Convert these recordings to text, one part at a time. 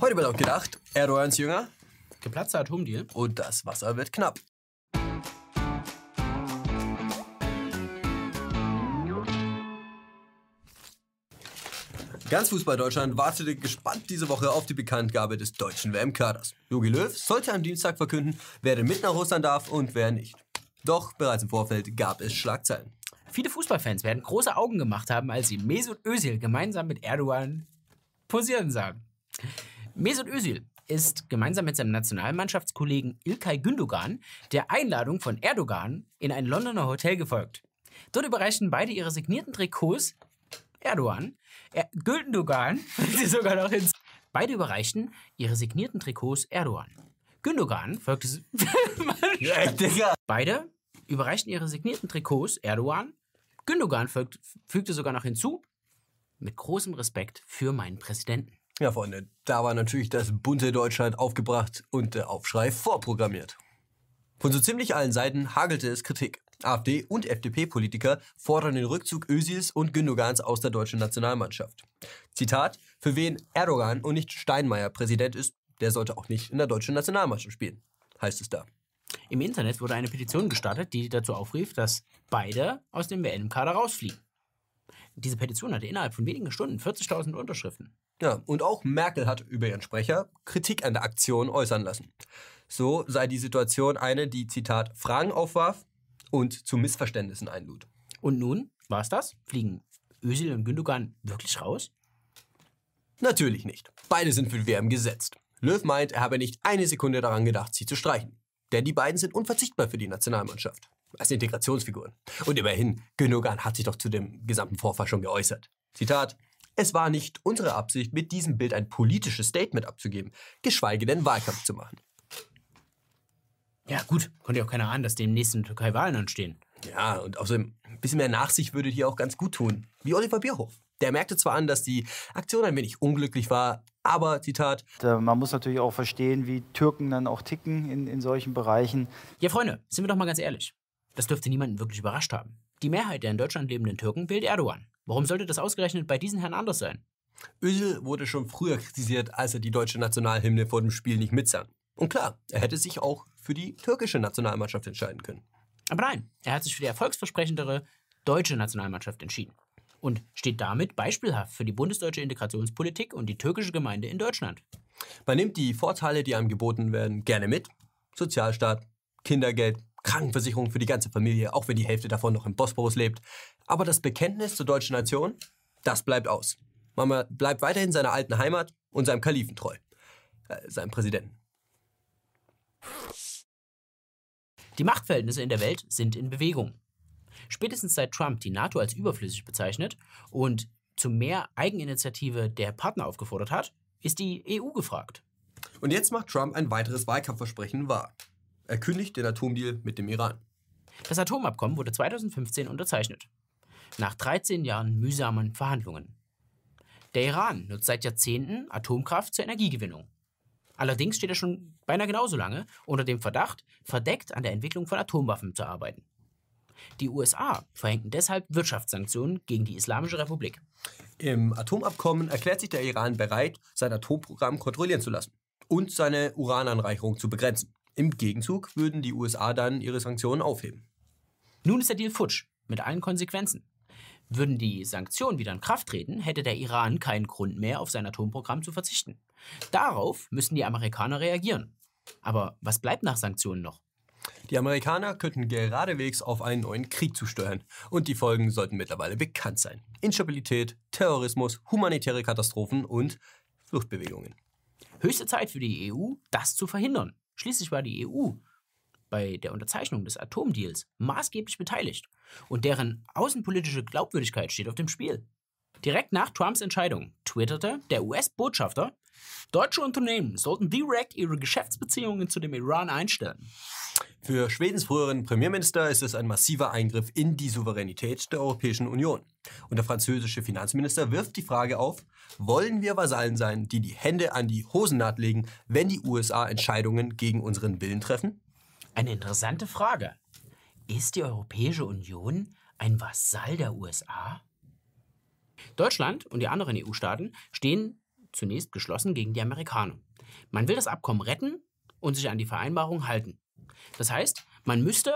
Heute wird auch gedacht, Erdogans Jünger Geplatzter Atomdeal. und das Wasser wird knapp. Ganz Fußball Deutschland wartete gespannt diese Woche auf die Bekanntgabe des deutschen WM-Kaders. Jogi Löw sollte am Dienstag verkünden, wer denn mit nach Russland darf und wer nicht. Doch bereits im Vorfeld gab es Schlagzeilen. Viele Fußballfans werden große Augen gemacht haben, als sie Mesut Özil gemeinsam mit Erdogan posieren sahen. Mesut Özil ist gemeinsam mit seinem Nationalmannschaftskollegen Ilkay Gündogan der Einladung von Erdogan in ein Londoner Hotel gefolgt. Dort überreichten beide ihre signierten Trikots Erdogan. Er, Gündogan folgte sogar noch hinzu. Beide überreichten ihre signierten Trikots Erdogan. Gündogan folgte. Ja, Digga. Beide überreichten ihre signierten Trikots Erdogan. Gündogan folgt, fügte sogar noch hinzu, mit großem Respekt für meinen Präsidenten. Ja, Freunde, da war natürlich das bunte Deutschland aufgebracht und der Aufschrei vorprogrammiert. Von so ziemlich allen Seiten hagelte es Kritik. AfD und FDP-Politiker fordern den Rückzug Özils und Gündogans aus der deutschen Nationalmannschaft. Zitat, für wen Erdogan und nicht Steinmeier Präsident ist, der sollte auch nicht in der deutschen Nationalmannschaft spielen, heißt es da. Im Internet wurde eine Petition gestartet, die dazu aufrief, dass beide aus dem WM-Kader rausfliegen. Diese Petition hatte innerhalb von wenigen Stunden 40.000 Unterschriften. Ja, und auch Merkel hat über ihren Sprecher Kritik an der Aktion äußern lassen. So sei die Situation eine, die, Zitat, Fragen aufwarf und zu Missverständnissen einlud. Und nun, war's das? Fliegen Özil und Gündogan wirklich raus? Natürlich nicht. Beide sind für die WM gesetzt. Löw meint, er habe nicht eine Sekunde daran gedacht, sie zu streichen. Denn die beiden sind unverzichtbar für die Nationalmannschaft. Als Integrationsfiguren. Und immerhin, Gündogan hat sich doch zu dem gesamten Vorfall schon geäußert. Zitat, es war nicht unsere Absicht, mit diesem Bild ein politisches Statement abzugeben, geschweige denn Wahlkampf zu machen. Ja, gut, konnte ja auch keiner ahnen, dass demnächst in der Türkei Wahlen anstehen. Ja, und außerdem, ein bisschen mehr Nachsicht würde hier auch ganz gut tun. Wie Oliver Bierhoff. Der merkte zwar an, dass die Aktion ein wenig unglücklich war, aber, Zitat, Man muss natürlich auch verstehen, wie Türken dann auch ticken in, in solchen Bereichen. Ja, Freunde, sind wir doch mal ganz ehrlich. Das dürfte niemanden wirklich überrascht haben. Die Mehrheit der in Deutschland lebenden Türken wählt Erdogan. Warum sollte das ausgerechnet bei diesen Herren anders sein? Özil wurde schon früher kritisiert, als er die deutsche Nationalhymne vor dem Spiel nicht mitsang. Und klar, er hätte sich auch für die türkische Nationalmannschaft entscheiden können. Aber nein, er hat sich für die erfolgsversprechendere deutsche Nationalmannschaft entschieden. Und steht damit beispielhaft für die bundesdeutsche Integrationspolitik und die türkische Gemeinde in Deutschland. Man nimmt die Vorteile, die einem geboten werden, gerne mit. Sozialstaat, Kindergeld, Krankenversicherung für die ganze Familie, auch wenn die Hälfte davon noch im Bosporus lebt. Aber das Bekenntnis zur deutschen Nation, das bleibt aus. Mama bleibt weiterhin seiner alten Heimat und seinem Kalifen treu. Äh, seinem Präsidenten. Die Machtverhältnisse in der Welt sind in Bewegung. Spätestens seit Trump die NATO als überflüssig bezeichnet und zu mehr Eigeninitiative der Partner aufgefordert hat, ist die EU gefragt. Und jetzt macht Trump ein weiteres Wahlkampfversprechen wahr. Er kündigt den Atomdeal mit dem Iran. Das Atomabkommen wurde 2015 unterzeichnet. Nach 13 Jahren mühsamen Verhandlungen. Der Iran nutzt seit Jahrzehnten Atomkraft zur Energiegewinnung. Allerdings steht er schon beinahe genauso lange unter dem Verdacht, verdeckt an der Entwicklung von Atomwaffen zu arbeiten. Die USA verhängten deshalb Wirtschaftssanktionen gegen die Islamische Republik. Im Atomabkommen erklärt sich der Iran bereit, sein Atomprogramm kontrollieren zu lassen und seine Urananreicherung zu begrenzen. Im Gegenzug würden die USA dann ihre Sanktionen aufheben. Nun ist der Deal futsch, mit allen Konsequenzen. Würden die Sanktionen wieder in Kraft treten, hätte der Iran keinen Grund mehr, auf sein Atomprogramm zu verzichten. Darauf müssen die Amerikaner reagieren. Aber was bleibt nach Sanktionen noch? Die Amerikaner könnten geradewegs auf einen neuen Krieg zusteuern und die Folgen sollten mittlerweile bekannt sein. Instabilität, Terrorismus, humanitäre Katastrophen und Fluchtbewegungen. Höchste Zeit für die EU, das zu verhindern. Schließlich war die EU bei der Unterzeichnung des Atomdeals maßgeblich beteiligt und deren außenpolitische Glaubwürdigkeit steht auf dem Spiel. Direkt nach Trumps Entscheidung twitterte der US-Botschafter, deutsche Unternehmen sollten direkt ihre Geschäftsbeziehungen zu dem Iran einstellen. Für Schwedens früheren Premierminister ist es ein massiver Eingriff in die Souveränität der Europäischen Union. Und der französische Finanzminister wirft die Frage auf, wollen wir Vasallen sein, die die Hände an die Hosennaht legen, wenn die USA Entscheidungen gegen unseren Willen treffen? Eine interessante Frage. Ist die Europäische Union ein Vasall der USA? Deutschland und die anderen EU-Staaten stehen zunächst geschlossen gegen die Amerikaner. Man will das Abkommen retten und sich an die Vereinbarung halten. Das heißt, man müsste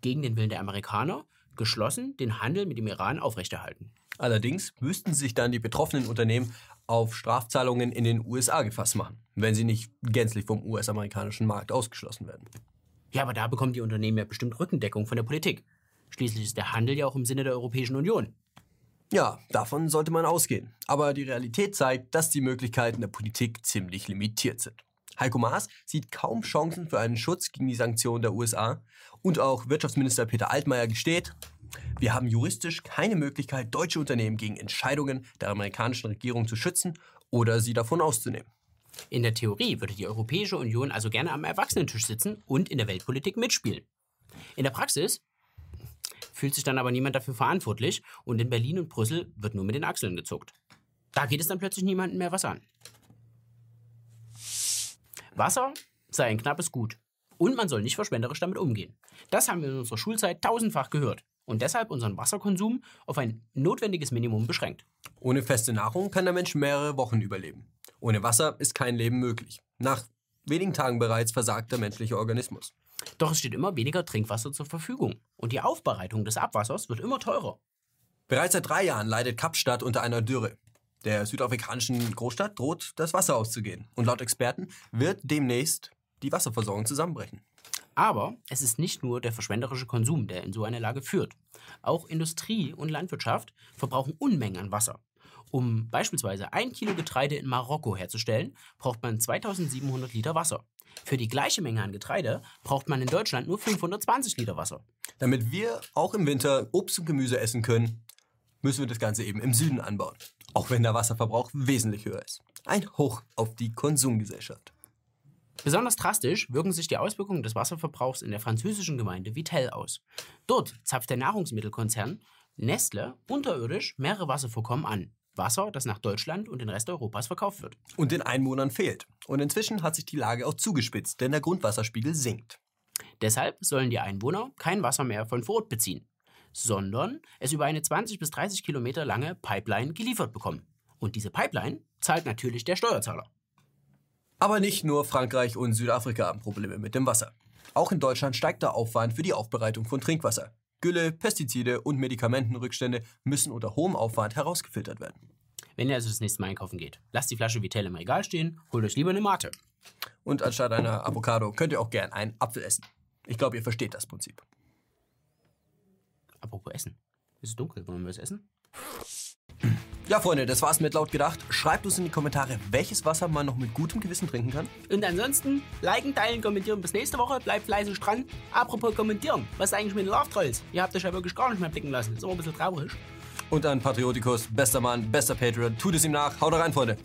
gegen den Willen der Amerikaner geschlossen den Handel mit dem Iran aufrechterhalten. Allerdings müssten sich dann die betroffenen Unternehmen auf Strafzahlungen in den USA gefasst machen, wenn sie nicht gänzlich vom US-amerikanischen Markt ausgeschlossen werden. Ja, aber da bekommen die Unternehmen ja bestimmt Rückendeckung von der Politik. Schließlich ist der Handel ja auch im Sinne der Europäischen Union. Ja, davon sollte man ausgehen. Aber die Realität zeigt, dass die Möglichkeiten der Politik ziemlich limitiert sind. Heiko Maas sieht kaum Chancen für einen Schutz gegen die Sanktionen der USA. Und auch Wirtschaftsminister Peter Altmaier gesteht, wir haben juristisch keine Möglichkeit, deutsche Unternehmen gegen Entscheidungen der amerikanischen Regierung zu schützen oder sie davon auszunehmen. In der Theorie würde die Europäische Union also gerne am Erwachsenentisch sitzen und in der Weltpolitik mitspielen. In der Praxis fühlt sich dann aber niemand dafür verantwortlich und in Berlin und Brüssel wird nur mit den Achseln gezuckt. Da geht es dann plötzlich niemandem mehr was an. Wasser sei ein knappes Gut und man soll nicht verschwenderisch damit umgehen. Das haben wir in unserer Schulzeit tausendfach gehört und deshalb unseren Wasserkonsum auf ein notwendiges Minimum beschränkt. Ohne feste Nahrung kann der Mensch mehrere Wochen überleben. Ohne Wasser ist kein Leben möglich. Nach wenigen Tagen bereits versagt der menschliche Organismus. Doch es steht immer weniger Trinkwasser zur Verfügung und die Aufbereitung des Abwassers wird immer teurer. Bereits seit drei Jahren leidet Kapstadt unter einer Dürre. Der südafrikanischen Großstadt droht das Wasser auszugehen. Und laut Experten wird demnächst die Wasserversorgung zusammenbrechen. Aber es ist nicht nur der verschwenderische Konsum, der in so eine Lage führt. Auch Industrie und Landwirtschaft verbrauchen Unmengen an Wasser. Um beispielsweise ein Kilo Getreide in Marokko herzustellen, braucht man 2700 Liter Wasser. Für die gleiche Menge an Getreide braucht man in Deutschland nur 520 Liter Wasser. Damit wir auch im Winter Obst und Gemüse essen können, müssen wir das Ganze eben im Süden anbauen. Auch wenn der Wasserverbrauch wesentlich höher ist. Ein Hoch auf die Konsumgesellschaft. Besonders drastisch wirken sich die Auswirkungen des Wasserverbrauchs in der französischen Gemeinde Vittel aus. Dort zapft der Nahrungsmittelkonzern Nestle unterirdisch mehrere Wasservorkommen an. Wasser, das nach Deutschland und den Rest Europas verkauft wird. Und den Einwohnern fehlt. Und inzwischen hat sich die Lage auch zugespitzt, denn der Grundwasserspiegel sinkt. Deshalb sollen die Einwohner kein Wasser mehr von vor Ort beziehen, sondern es über eine 20 bis 30 Kilometer lange Pipeline geliefert bekommen. Und diese Pipeline zahlt natürlich der Steuerzahler. Aber nicht nur Frankreich und Südafrika haben Probleme mit dem Wasser. Auch in Deutschland steigt der Aufwand für die Aufbereitung von Trinkwasser. Gülle, Pestizide und Medikamentenrückstände müssen unter hohem Aufwand herausgefiltert werden. Wenn ihr also das nächste Mal einkaufen geht, lasst die Flasche Vitell im Regal stehen, holt euch lieber eine Mate. Und anstatt einer Avocado könnt ihr auch gern einen Apfel essen. Ich glaube, ihr versteht das Prinzip. Apropos Essen. Es ist dunkel, wollen wir was essen? Ja, Freunde, das war's mit laut gedacht. Schreibt uns in die Kommentare, welches Wasser man noch mit gutem Gewissen trinken kann. Und ansonsten, liken, teilen, kommentieren. Bis nächste Woche. Bleibt fleißig dran. Apropos kommentieren. Was ist eigentlich mit den Love Trolls? Ihr habt euch ja wirklich gar nicht mehr blicken lassen. Ist immer ein bisschen traurig. Und an Patriotikus, bester Mann, bester Patriot. Tut es ihm nach. Haut rein, Freunde.